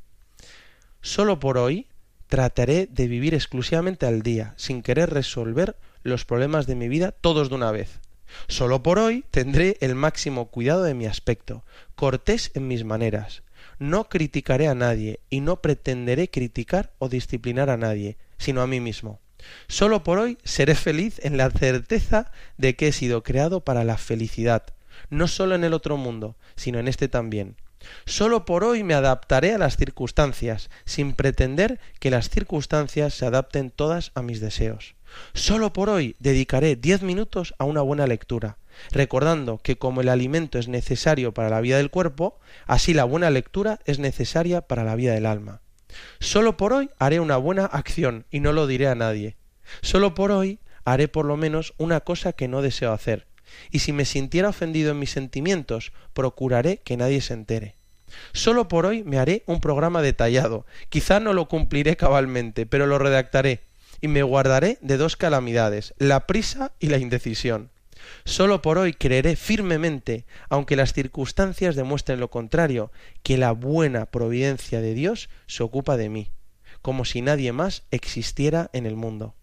Solo por hoy trataré de vivir exclusivamente al día, sin querer resolver los problemas de mi vida todos de una vez. Solo por hoy tendré el máximo cuidado de mi aspecto, cortés en mis maneras. No criticaré a nadie y no pretenderé criticar o disciplinar a nadie, sino a mí mismo. Solo por hoy seré feliz en la certeza de que he sido creado para la felicidad, no solo en el otro mundo, sino en este también. Solo por hoy me adaptaré a las circunstancias, sin pretender que las circunstancias se adapten todas a mis deseos. Solo por hoy dedicaré diez minutos a una buena lectura, recordando que como el alimento es necesario para la vida del cuerpo, así la buena lectura es necesaria para la vida del alma. Solo por hoy haré una buena acción y no lo diré a nadie. Solo por hoy haré por lo menos una cosa que no deseo hacer, y si me sintiera ofendido en mis sentimientos, procuraré que nadie se entere. Solo por hoy me haré un programa detallado. Quizá no lo cumpliré cabalmente, pero lo redactaré, y me guardaré de dos calamidades, la prisa y la indecisión. Solo por hoy creeré firmemente, aunque las circunstancias demuestren lo contrario, que la buena providencia de Dios se ocupa de mí, como si nadie más existiera en el mundo.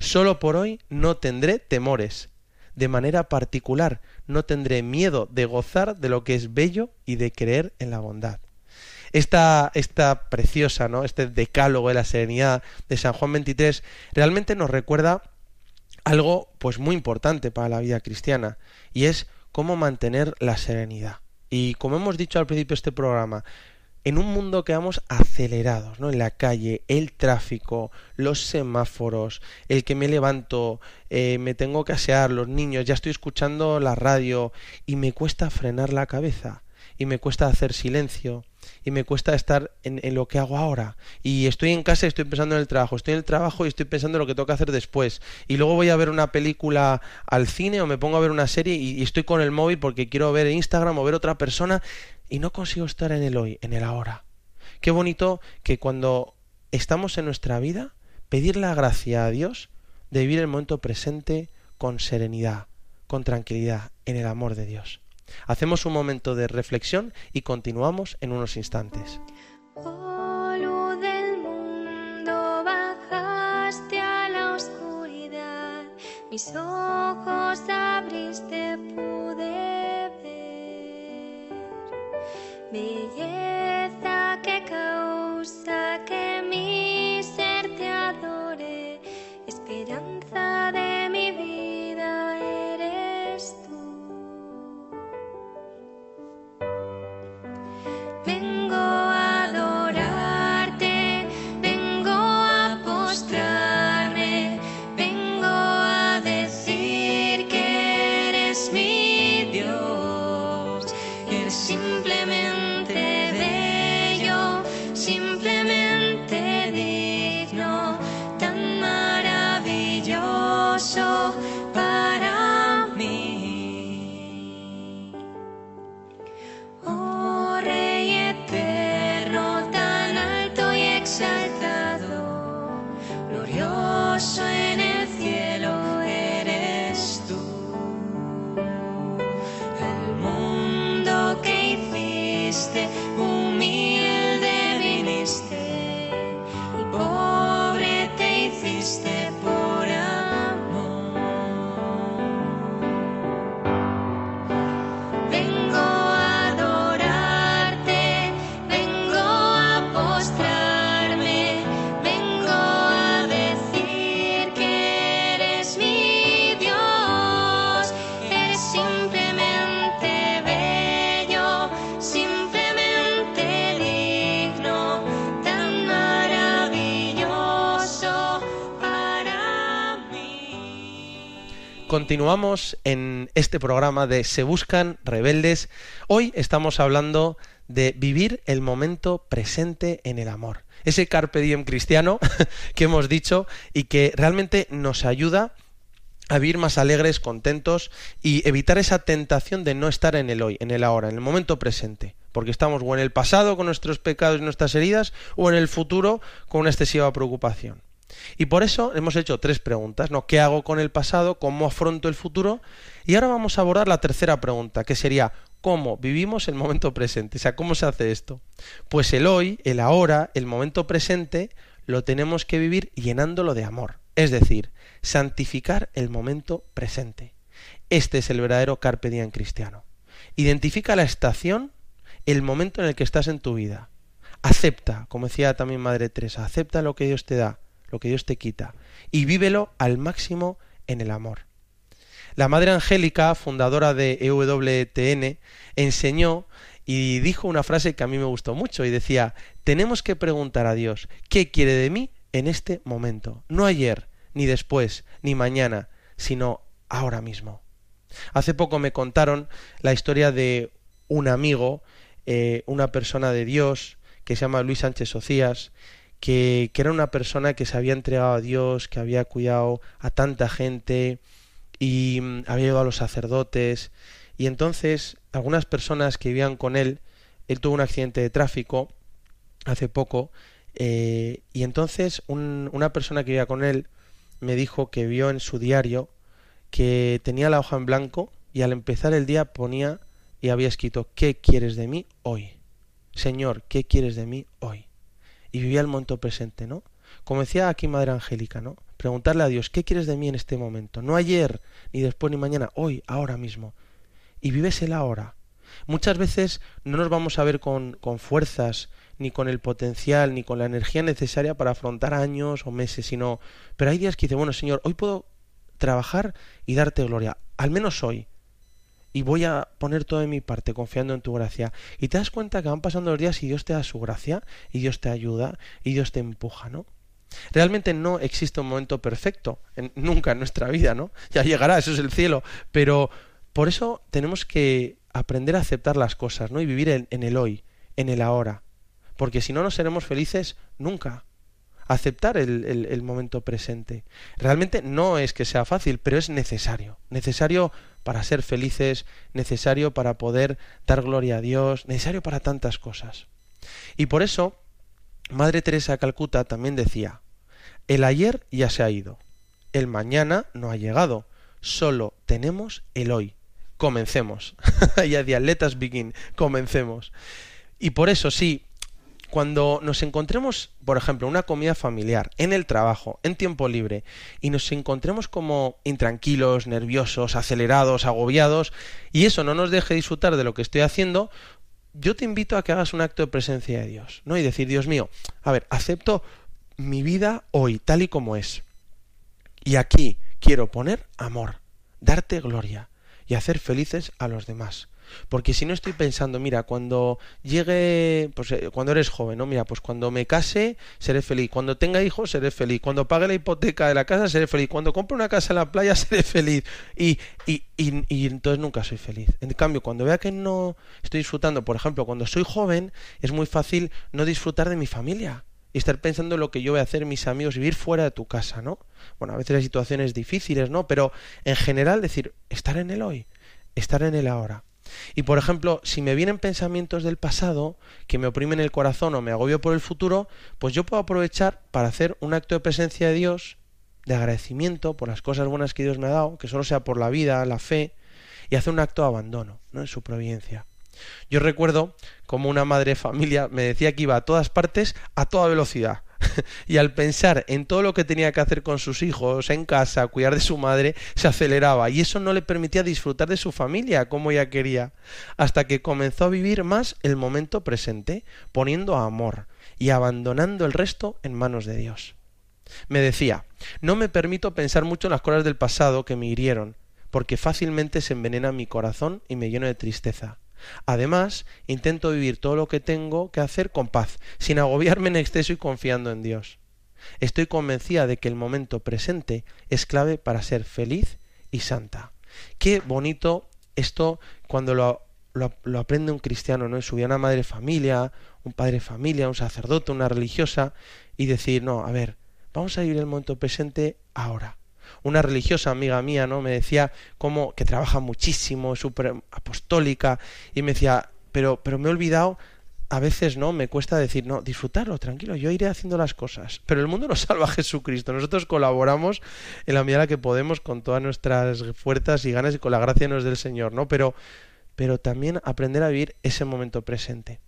Solo por hoy no tendré temores. De manera particular, no tendré miedo de gozar de lo que es bello y de creer en la bondad. Esta, esta preciosa, ¿no? Este decálogo de la serenidad de San Juan 23 realmente nos recuerda algo pues muy importante para la vida cristiana y es cómo mantener la serenidad. Y como hemos dicho al principio de este programa, en un mundo que vamos acelerados, ¿no? En la calle, el tráfico, los semáforos, el que me levanto, eh, me tengo que asear, los niños, ya estoy escuchando la radio y me cuesta frenar la cabeza y me cuesta hacer silencio y me cuesta estar en, en, lo que hago ahora. Y estoy en casa y estoy pensando en el trabajo, estoy en el trabajo y estoy pensando en lo que tengo que hacer después. Y luego voy a ver una película al cine o me pongo a ver una serie y, y estoy con el móvil porque quiero ver Instagram o ver otra persona y no consigo estar en el hoy, en el ahora. Qué bonito que cuando estamos en nuestra vida, pedir la gracia a Dios de vivir el momento presente con serenidad, con tranquilidad, en el amor de Dios. Hacemos un momento de reflexión y continuamos en unos instantes. Oh, luz del mundo, bajaste a la oscuridad, mis ojos abriste, pude ver belleza que causa que Continuamos en este programa de Se Buscan Rebeldes. Hoy estamos hablando de vivir el momento presente en el amor. Ese carpe diem cristiano que hemos dicho y que realmente nos ayuda a vivir más alegres, contentos y evitar esa tentación de no estar en el hoy, en el ahora, en el momento presente. Porque estamos o en el pasado con nuestros pecados y nuestras heridas o en el futuro con una excesiva preocupación. Y por eso hemos hecho tres preguntas, ¿no? ¿Qué hago con el pasado? ¿Cómo afronto el futuro? Y ahora vamos a abordar la tercera pregunta, que sería ¿cómo vivimos el momento presente? O sea, ¿cómo se hace esto? Pues el hoy, el ahora, el momento presente, lo tenemos que vivir llenándolo de amor. Es decir, santificar el momento presente. Este es el verdadero carpe diem cristiano. Identifica la estación, el momento en el que estás en tu vida. Acepta, como decía también Madre Teresa, acepta lo que Dios te da, lo que Dios te quita, y vívelo al máximo en el amor. La Madre Angélica, fundadora de EWTN, enseñó y dijo una frase que a mí me gustó mucho y decía, tenemos que preguntar a Dios, ¿qué quiere de mí en este momento? No ayer, ni después, ni mañana, sino ahora mismo. Hace poco me contaron la historia de un amigo, eh, una persona de Dios, que se llama Luis Sánchez Socias, que, era una persona que se había entregado a Dios, que había cuidado a tanta gente y mm, había ayudado a los sacerdotes. Y entonces algunas personas que vivían con él, él tuvo un accidente de tráfico hace poco, eh, y entonces un- una persona que vivía con él me dijo que vio en su diario que tenía la hoja en blanco y al empezar el día ponía y había escrito ¿qué quieres de mí hoy? Señor, ¿qué quieres de mí hoy? Y vivía el momento presente, ¿no? Como decía aquí Madre Angélica, ¿no? Preguntarle a Dios, ¿qué quieres de mí en este momento? No ayer, ni después, ni mañana, hoy, ahora mismo. Y vives el ahora. Muchas veces no nos vamos a ver con, con fuerzas, ni con el potencial, ni con la energía necesaria para afrontar años o meses, sino, pero hay días que dice, bueno, Señor, hoy puedo trabajar y darte gloria, al menos hoy. Y voy a poner todo de mi parte confiando en tu gracia. Y te das cuenta que van pasando los días y Dios te da su gracia, y Dios te ayuda, y Dios te empuja, ¿no? Realmente no existe un momento perfecto, en- nunca en nuestra vida, ¿no? Ya llegará, eso es el cielo. Pero por eso tenemos que aprender a aceptar las cosas, ¿no? Y vivir en, en el hoy, en el ahora. Porque si no, no seremos felices nunca. Aceptar el, momento presente. Realmente no es que sea fácil, pero es necesario. Necesario para ser felices, necesario para poder dar gloria a Dios, necesario para tantas cosas. Y por eso, Madre Teresa de Calcuta también decía, el ayer ya se ha ido, el mañana no ha llegado, solo tenemos el hoy. Comencemos. Ella decía, let us begin, comencemos. Y por eso sí, cuando nos encontremos, por ejemplo, una comida familiar, en el trabajo, en tiempo libre, y nos encontremos como intranquilos, nerviosos, acelerados, agobiados, y eso no nos deje disfrutar de lo que estoy haciendo, yo te invito a que hagas un acto de presencia de Dios, ¿no? Y decir, Dios mío, a ver, acepto mi vida hoy, tal y como es. Y aquí quiero poner amor, darte gloria y hacer felices a los demás. Porque si no estoy pensando, mira, cuando llegue, pues eh, cuando eres joven, ¿no? Mira, pues cuando me case seré feliz, cuando tenga hijos seré feliz, cuando pague la hipoteca de la casa seré feliz, cuando compre una casa en la playa seré feliz. Y, y, y, y entonces nunca soy feliz. En cambio, cuando vea que no estoy disfrutando, por ejemplo, cuando soy joven, es muy fácil no disfrutar de mi familia y estar pensando en lo que yo voy a hacer, mis amigos, vivir fuera de tu casa, ¿no? Bueno, a veces hay situaciones difíciles, ¿no? Pero en general decir, estar en el hoy, estar en el ahora. Y por ejemplo, si me vienen pensamientos del pasado que me oprimen el corazón o me agobio por el futuro, pues yo puedo aprovechar para hacer un acto de presencia de Dios, de agradecimiento por las cosas buenas que Dios me ha dado, que solo sea por la vida, la fe, y hacer un acto de abandono, ¿no? En su providencia. Yo recuerdo como una madre de familia me decía que iba a todas partes a toda velocidad. y al pensar en todo lo que tenía que hacer con sus hijos, en casa, cuidar de su madre, se aceleraba y eso no le permitía disfrutar de su familia como ella quería, hasta que comenzó a vivir más el momento presente, poniendo amor y abandonando el resto en manos de Dios. Me decía, no me permito pensar mucho en las cosas del pasado que me hirieron, porque fácilmente se envenena mi corazón y me lleno de tristeza. Además, intento vivir todo lo que tengo que hacer con paz, sin agobiarme en exceso y confiando en Dios. Estoy convencida de que el momento presente es clave para ser feliz y santa. Qué bonito esto cuando lo, lo, aprende un cristiano, ¿no? En su vida una madre familia, un padre familia, un sacerdote, una religiosa, y decir, no, a ver, vamos a vivir el momento presente ahora una religiosa amiga mía, ¿no? Me decía como que trabaja muchísimo, súper apostólica, y me decía, pero, pero me he olvidado a veces no me cuesta decir, no, disfrutarlo, tranquilo, yo iré haciendo las cosas. Pero el mundo lo salva a Jesucristo. Nosotros colaboramos en la medida que podemos con todas nuestras fuerzas y ganas y con la gracia nos del Señor, ¿no? Pero, pero también aprender a vivir ese momento presente.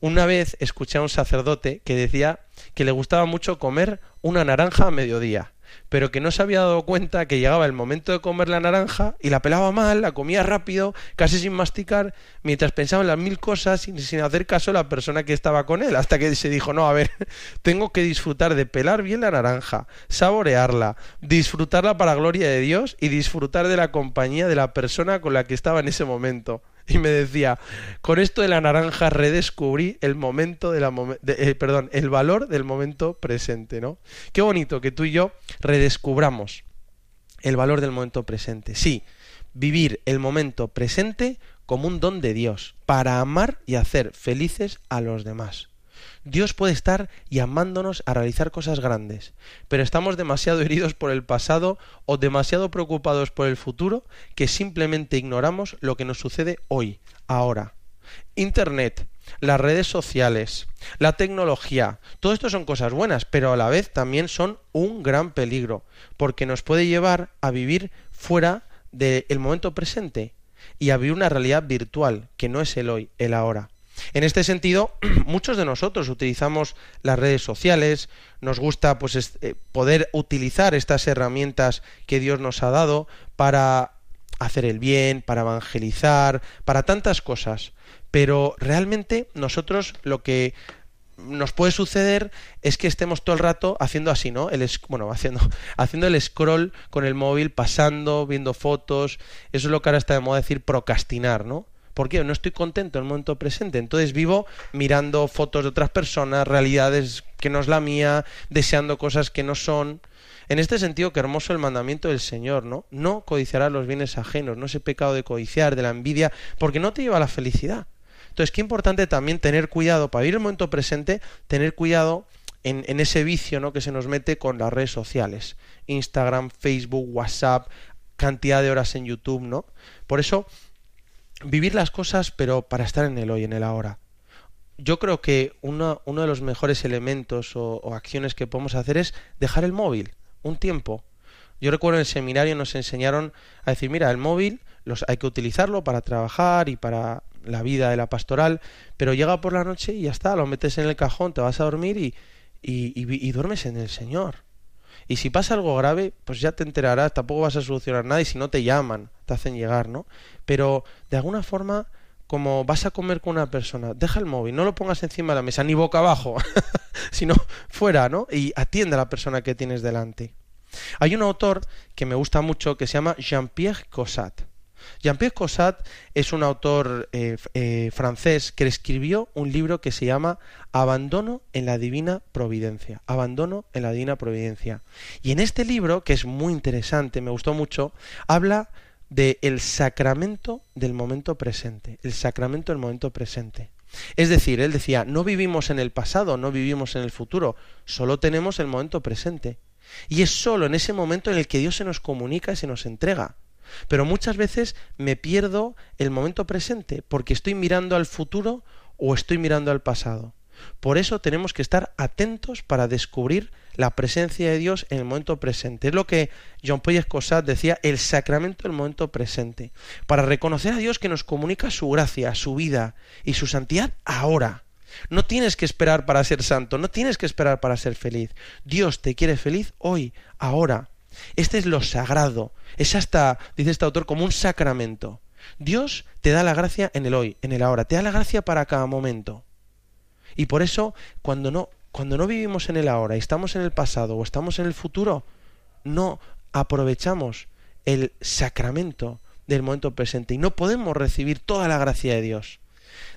Una vez escuché a un sacerdote que decía que le gustaba mucho comer una naranja a mediodía pero que no se había dado cuenta que llegaba el momento de comer la naranja y la pelaba mal, la comía rápido, casi sin masticar, mientras pensaba en las mil cosas sin, sin hacer caso a la persona que estaba con él, hasta que se dijo, no, a ver, tengo que disfrutar de pelar bien la naranja, saborearla, disfrutarla para gloria de Dios y disfrutar de la compañía de la persona con la que estaba en ese momento y me decía, con esto de la naranja redescubrí el momento de la eh, perdón, el valor del momento presente, ¿no? Qué bonito que tú y yo redescubramos el valor del momento presente. Sí, vivir el momento presente como un don de Dios para amar y hacer felices a los demás. Dios puede estar llamándonos a realizar cosas grandes, pero estamos demasiado heridos por el pasado o demasiado preocupados por el futuro que simplemente ignoramos lo que nos sucede hoy, ahora. Internet, las redes sociales, la tecnología, todo esto son cosas buenas, pero a la vez también son un gran peligro, porque nos puede llevar a vivir fuera del momento presente y a vivir una realidad virtual, que no es el hoy, el ahora. En este sentido, muchos de nosotros utilizamos las redes sociales, nos gusta pues eh, poder utilizar estas herramientas que Dios nos ha dado para hacer el bien, para evangelizar, para tantas cosas. Pero realmente nosotros lo que nos puede suceder es que estemos todo el rato haciendo así, ¿no? El bueno, haciendo, haciendo el scroll con el móvil, pasando, viendo fotos. Eso es lo que ahora está de moda decir procrastinar, ¿no? ¿Por qué? No estoy contento en el momento presente. Entonces vivo mirando fotos de otras personas, realidades que no es la mía, deseando cosas que no son. En este sentido, qué hermoso el mandamiento del Señor, ¿no? No codiciarás los bienes ajenos, no ese pecado de codiciar, de la envidia, porque no te lleva a la felicidad. Entonces, qué importante también tener cuidado, para vivir el momento presente, tener cuidado en, en, ese vicio ¿no? que se nos mete con las redes sociales. Instagram, Facebook, WhatsApp, cantidad de horas en YouTube, ¿no? Por eso, vivir las cosas, pero para estar en el hoy, en el ahora. Yo creo que uno, uno de los mejores elementos o, acciones que podemos hacer es dejar el móvil un tiempo. Yo recuerdo en el seminario nos enseñaron a decir, mira, el móvil los, hay que utilizarlo para trabajar y para la vida de la pastoral, pero llega por la noche y ya está, lo metes en el cajón, te vas a dormir y, y, y, y duermes en el Señor. Y si pasa algo grave, pues ya te enterarás, tampoco vas a solucionar nada y si no te llaman, te hacen llegar, ¿no? Pero de alguna forma, como vas a comer con una persona, deja el móvil, no lo pongas encima de la mesa, ni boca abajo, sino fuera, ¿no? Y atiende a la persona que tienes delante. Hay un autor que me gusta mucho que se llama Jean-Pierre Cossat. Jean-Pierre Cossat es un autor eh, eh, francés que escribió un libro que se llama Abandono en la Divina Providencia. Abandono en la Divina Providencia. Y en este libro, que es muy interesante, me gustó mucho, habla de el sacramento del momento presente. El sacramento del momento presente. Es decir, él decía, no vivimos en el pasado, no vivimos en el futuro, solo tenemos el momento presente. Y es solo en ese momento en el que Dios se nos comunica y se nos entrega. Pero muchas veces me pierdo el momento presente porque estoy mirando al futuro o estoy mirando al pasado. Por eso tenemos que estar atentos para descubrir la presencia de Dios en el momento presente. Es lo que Jean Paul Escosat decía, el sacramento del momento presente. Para reconocer a Dios que nos comunica su gracia, su vida y su santidad ahora. No tienes que esperar para ser santo, no tienes que esperar para ser feliz. Dios te quiere feliz hoy, ahora. Este es lo sagrado. Es hasta, dice este autor, como un sacramento. Dios te da la gracia en el hoy, en el ahora. Te da la gracia para cada momento. Y por eso, cuando no, cuando no vivimos en el ahora y estamos en el pasado o estamos en el futuro, no aprovechamos el sacramento del momento presente y no podemos recibir toda la gracia de Dios.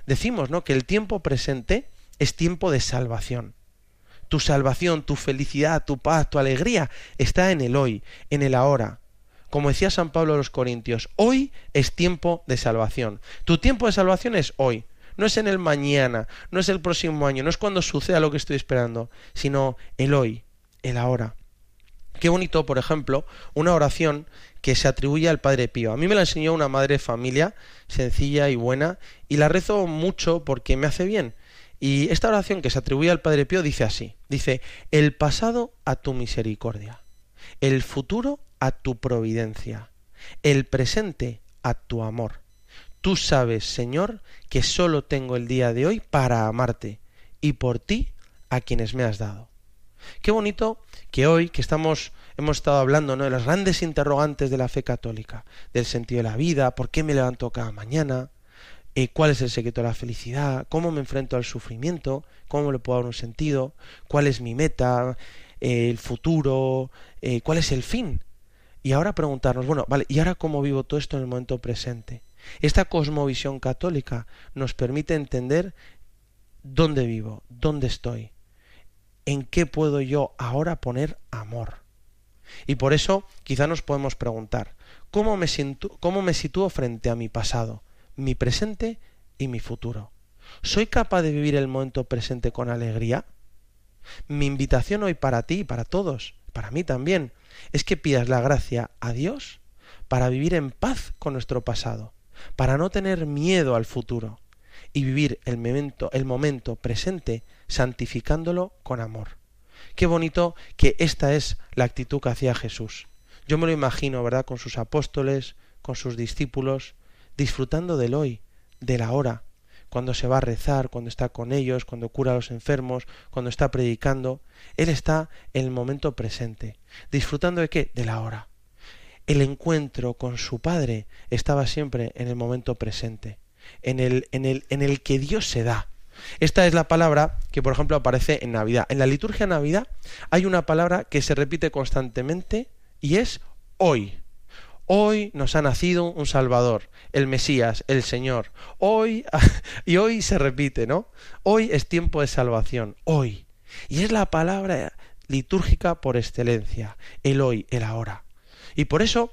Decimos, ¿no?, que el tiempo presente es tiempo de salvación. Tu salvación, tu felicidad, tu paz, tu alegría está en el hoy, en el ahora. Como decía San Pablo a los Corintios, hoy es tiempo de salvación. Tu tiempo de salvación es hoy. No es en el mañana, no es el próximo año, no es cuando suceda lo que estoy esperando, sino el hoy, el ahora. Qué bonito, por ejemplo, una oración que se atribuye al Padre Pío. A mí me la enseñó una madre familia sencilla y buena y la rezo mucho porque me hace bien. Y esta oración que se atribuye al Padre Pío dice así, dice, el pasado a tu misericordia, el futuro a tu providencia, el presente a tu amor. Tú sabes, Señor, que sólo tengo el día de hoy para amarte y por ti a quienes me has dado. Qué bonito que hoy que estamos hemos estado hablando ¿no? de las grandes interrogantes de la fe católica, del sentido de la vida, por qué me levanto cada mañana, eh, cuál es el secreto de la felicidad, cómo me enfrento al sufrimiento, cómo le puedo dar un sentido, cuál es mi meta, eh, el futuro, eh, cuál es el fin. Y ahora preguntarnos, bueno, vale, ¿y ahora cómo vivo todo esto en el momento presente? Esta cosmovisión católica nos permite entender dónde vivo, dónde estoy, en qué puedo yo ahora poner amor. Y por eso quizá nos podemos preguntar, ¿cómo me, ¿cómo me sitúo frente a mi pasado? Mi presente y mi futuro. ¿Soy capaz de vivir el momento presente con alegría? Mi invitación hoy para ti para todos, para mí también, es que pidas la gracia a Dios para vivir en paz con nuestro pasado, para no tener miedo al futuro y vivir el momento, el momento presente santificándolo con amor. Qué bonito que esta es la actitud que hacía Jesús. Yo me lo imagino, ¿verdad?, con sus apóstoles, con sus discípulos, disfrutando del hoy, de la hora, cuando se va a rezar, cuando está con ellos, cuando cura a los enfermos, cuando está predicando. Él está en el momento presente. ¿Disfrutando de qué? De la hora. El encuentro con su Padre estaba siempre en el momento presente, en el, en el, en el que Dios se da. Esta es la palabra que, por ejemplo, aparece en Navidad. En la liturgia de Navidad hay una palabra que se repite constantemente y es hoy. Hoy nos ha nacido un Salvador, el Mesías, el Señor. Hoy, y hoy se repite, ¿no? Hoy es tiempo de salvación, hoy. Y es la palabra litúrgica por excelencia, el hoy, el ahora. Y por eso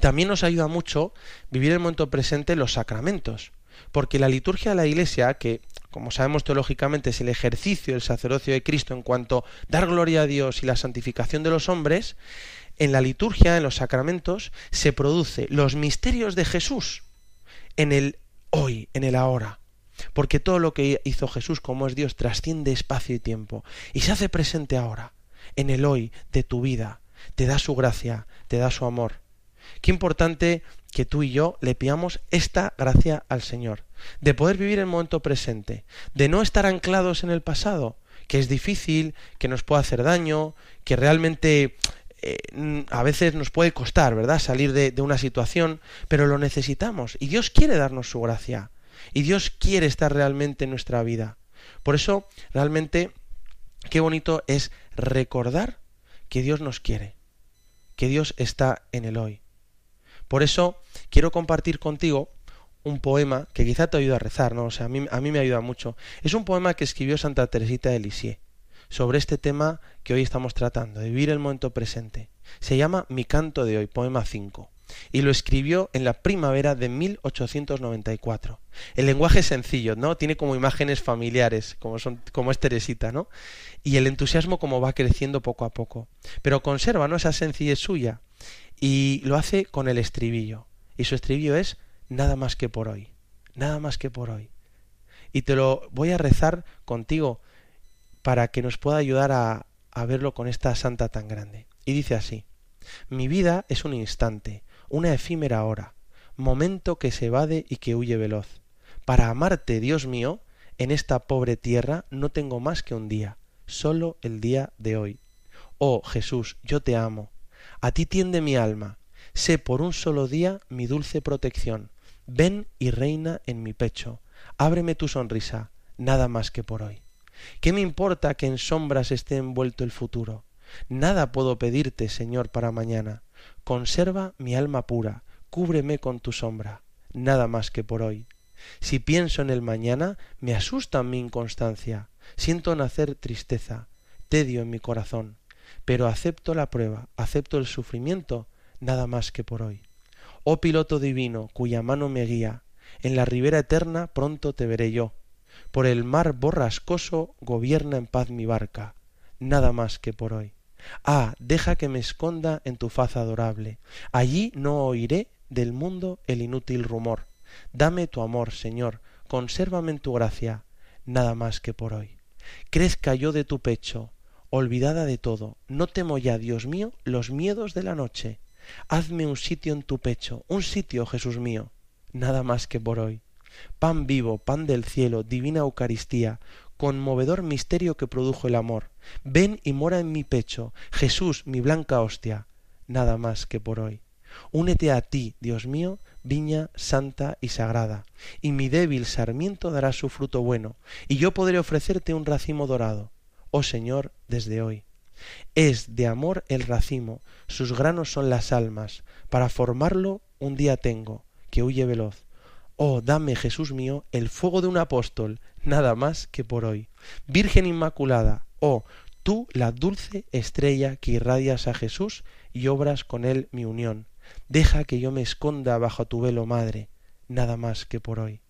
también nos ayuda mucho vivir el momento presente los sacramentos, porque la liturgia de la Iglesia, que como sabemos teológicamente es el ejercicio del sacerdocio de Cristo en cuanto dar gloria a Dios y la santificación de los hombres, en la liturgia, en los sacramentos, se produce los misterios de Jesús en el hoy, en el ahora. Porque todo lo que hizo Jesús como es Dios trasciende espacio y tiempo y se hace presente ahora, en el hoy de tu vida. Te da su gracia, te da su amor. Qué importante que tú y yo le pidamos esta gracia al Señor, de poder vivir el momento presente, de no estar anclados en el pasado, que es difícil, que nos puede hacer daño, que realmente eh, a veces nos puede costar, ¿verdad?, salir de, una situación, pero lo necesitamos y Dios quiere darnos su gracia y Dios quiere estar realmente en nuestra vida. Por eso, realmente, qué bonito es recordar que Dios nos quiere, que Dios está en el hoy. Por eso, quiero compartir contigo un poema que quizá te ayude a rezar, ¿no? O sea, a mí, a mí me ayuda mucho. Es un poema que escribió Santa Teresita de Lisieux sobre este tema que hoy estamos tratando, de vivir el momento presente. Se llama Mi canto de hoy, poema 5, y lo escribió en la primavera de 1894. El lenguaje es sencillo, ¿no? Tiene como imágenes familiares, como, son, como es Teresita, ¿no? Y el entusiasmo como va creciendo poco a poco. Pero conserva, ¿no? Esa sencillez suya. Y lo hace con el estribillo. Y su estribillo es nada más que por hoy. Nada más que por hoy. Y te lo voy a rezar contigo para que nos pueda ayudar a, verlo con esta santa tan grande. Y dice así, mi vida es un instante, una efímera hora, momento que se evade y que huye veloz. Para amarte, Dios mío, en esta pobre tierra no tengo más que un día, solo el día de hoy. Oh Jesús, yo te amo. A ti tiende mi alma. Sé por un solo día mi dulce protección. Ven y reina en mi pecho. Ábreme tu sonrisa, nada más que por hoy. ¿Qué me importa que en sombras esté envuelto el futuro? Nada puedo pedirte, Señor, para mañana. Conserva mi alma pura, cúbreme con tu sombra, nada más que por hoy. Si pienso en el mañana, me asusta mi inconstancia, siento nacer tristeza, tedio en mi corazón, pero acepto la prueba, acepto el sufrimiento, nada más que por hoy. Oh piloto divino, cuya mano me guía, en la ribera eterna pronto te veré yo, por el mar borrascoso gobierna en paz mi barca, nada más que por hoy. Ah, deja que me esconda en tu faz adorable. Allí no oiré del mundo el inútil rumor. Dame tu amor, Señor, consérvame en tu gracia, nada más que por hoy. Crezca yo de tu pecho, olvidada de todo, no temo ya, Dios mío, los miedos de la noche. Hazme un sitio en tu pecho, un sitio, Jesús mío, nada más que por hoy. Pan vivo, pan del cielo, divina Eucaristía, conmovedor misterio que produjo el amor. Ven y mora en mi pecho, Jesús, mi blanca hostia, nada más que por hoy. Únete a ti, Dios mío, viña santa y sagrada, y mi débil sarmiento dará su fruto bueno, y yo podré ofrecerte un racimo dorado. Oh Señor, desde hoy. Es de amor el racimo, sus granos son las almas, para formarlo un día tengo, que huye veloz. Oh, dame, Jesús mío, el fuego de un apóstol, nada más que por hoy. Virgen Inmaculada, oh, tú la dulce estrella que irradias a Jesús y obras con él mi unión. Deja que yo me esconda bajo tu velo, Madre, nada más que por hoy.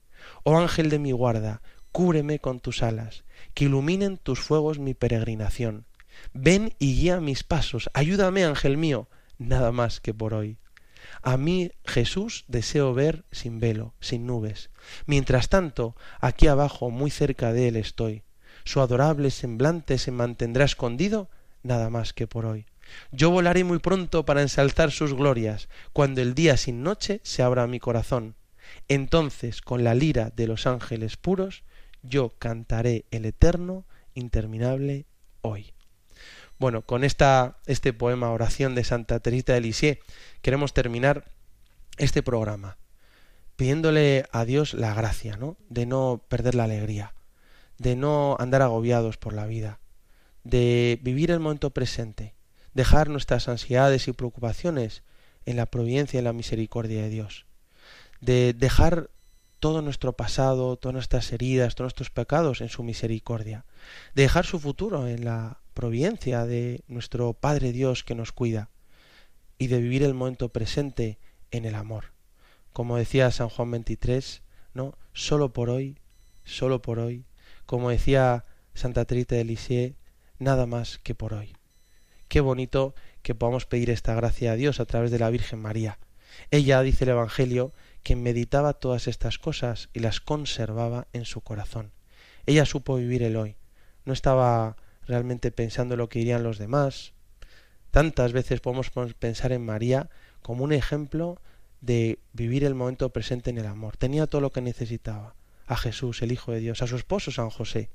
Oh ángel de mi guarda, cúbreme con tus alas, que iluminen tus fuegos mi peregrinación. Ven y guía mis pasos, ayúdame, ángel mío, nada más que por hoy. A mí, Jesús, deseo ver sin velo, sin nubes. Mientras tanto, aquí abajo, muy cerca de él estoy. Su adorable semblante se mantendrá escondido, nada más que por hoy. Yo volaré muy pronto para ensalzar sus glorias, cuando el día sin noche se abra mi corazón. Entonces, con la lira de los ángeles puros, yo cantaré el eterno, interminable hoy. Bueno, con esta, este poema Oración de Santa Teresa de Lisieux queremos terminar este programa pidiéndole a Dios la gracia, ¿no? De no perder la alegría, de no andar agobiados por la vida, de vivir el momento presente, dejar nuestras ansiedades y preocupaciones en la providencia y la misericordia de Dios, de dejar todo nuestro pasado, todas nuestras heridas, todos nuestros pecados en su misericordia, de dejar su futuro en la providencia de nuestro Padre Dios que nos cuida y de vivir el momento presente en el amor. Como decía San Juan 23, ¿no? Solo por hoy, solo por hoy, como decía Santa Trita de Lisieux, nada más que por hoy. Qué bonito que podamos pedir esta gracia a Dios a través de la Virgen María. Ella, dice el Evangelio, que meditaba todas estas cosas y las conservaba en su corazón. Ella supo vivir el hoy. No estaba realmente pensando lo que dirían los demás. Tantas veces podemos pensar en María como un ejemplo de vivir el momento presente en el amor. Tenía todo lo que necesitaba. A Jesús, el Hijo de Dios, a su esposo San José.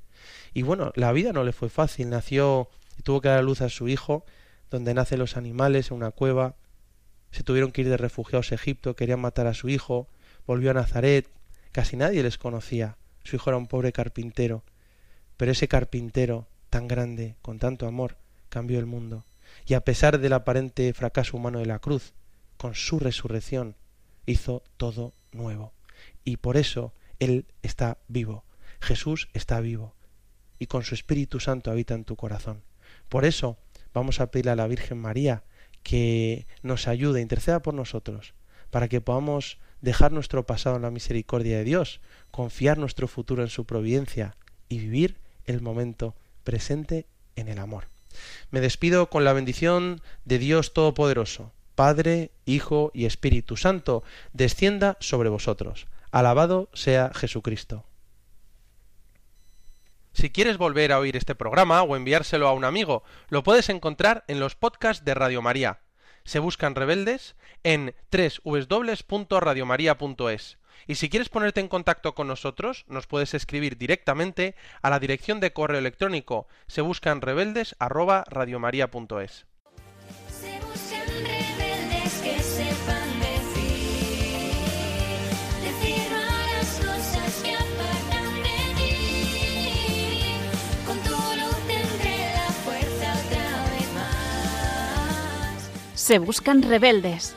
Y bueno, la vida no le fue fácil. Nació y tuvo que dar a luz a su hijo, donde nacen los animales, en una cueva. Se tuvieron que ir de refugiados a Egipto, querían matar a su hijo. Volvió a Nazaret. Casi nadie les conocía. Su hijo era un pobre carpintero. Pero ese carpintero tan grande, con tanto amor, cambió el mundo. Y a pesar del aparente fracaso humano de la cruz, con su resurrección, hizo todo nuevo. Y por eso Él está vivo. Jesús está vivo. Y con su Espíritu Santo habita en tu corazón. Por eso vamos a pedirle a la Virgen María que nos ayude, interceda por nosotros, para que podamos dejar nuestro pasado en la misericordia de Dios, confiar nuestro futuro en su providencia y vivir el momento presente en el amor. Me despido con la bendición de Dios Todopoderoso, Padre, Hijo y Espíritu Santo, descienda sobre vosotros. Alabado sea Jesucristo. Si quieres volver a oír este programa o enviárselo a un amigo, lo puedes encontrar en los podcasts de Radio María. Se buscan rebeldes en www.radiomaria.es. Y si quieres ponerte en contacto con nosotros, nos puedes escribir directamente a la dirección de correo electrónico se buscan rebeldes Se buscan rebeldes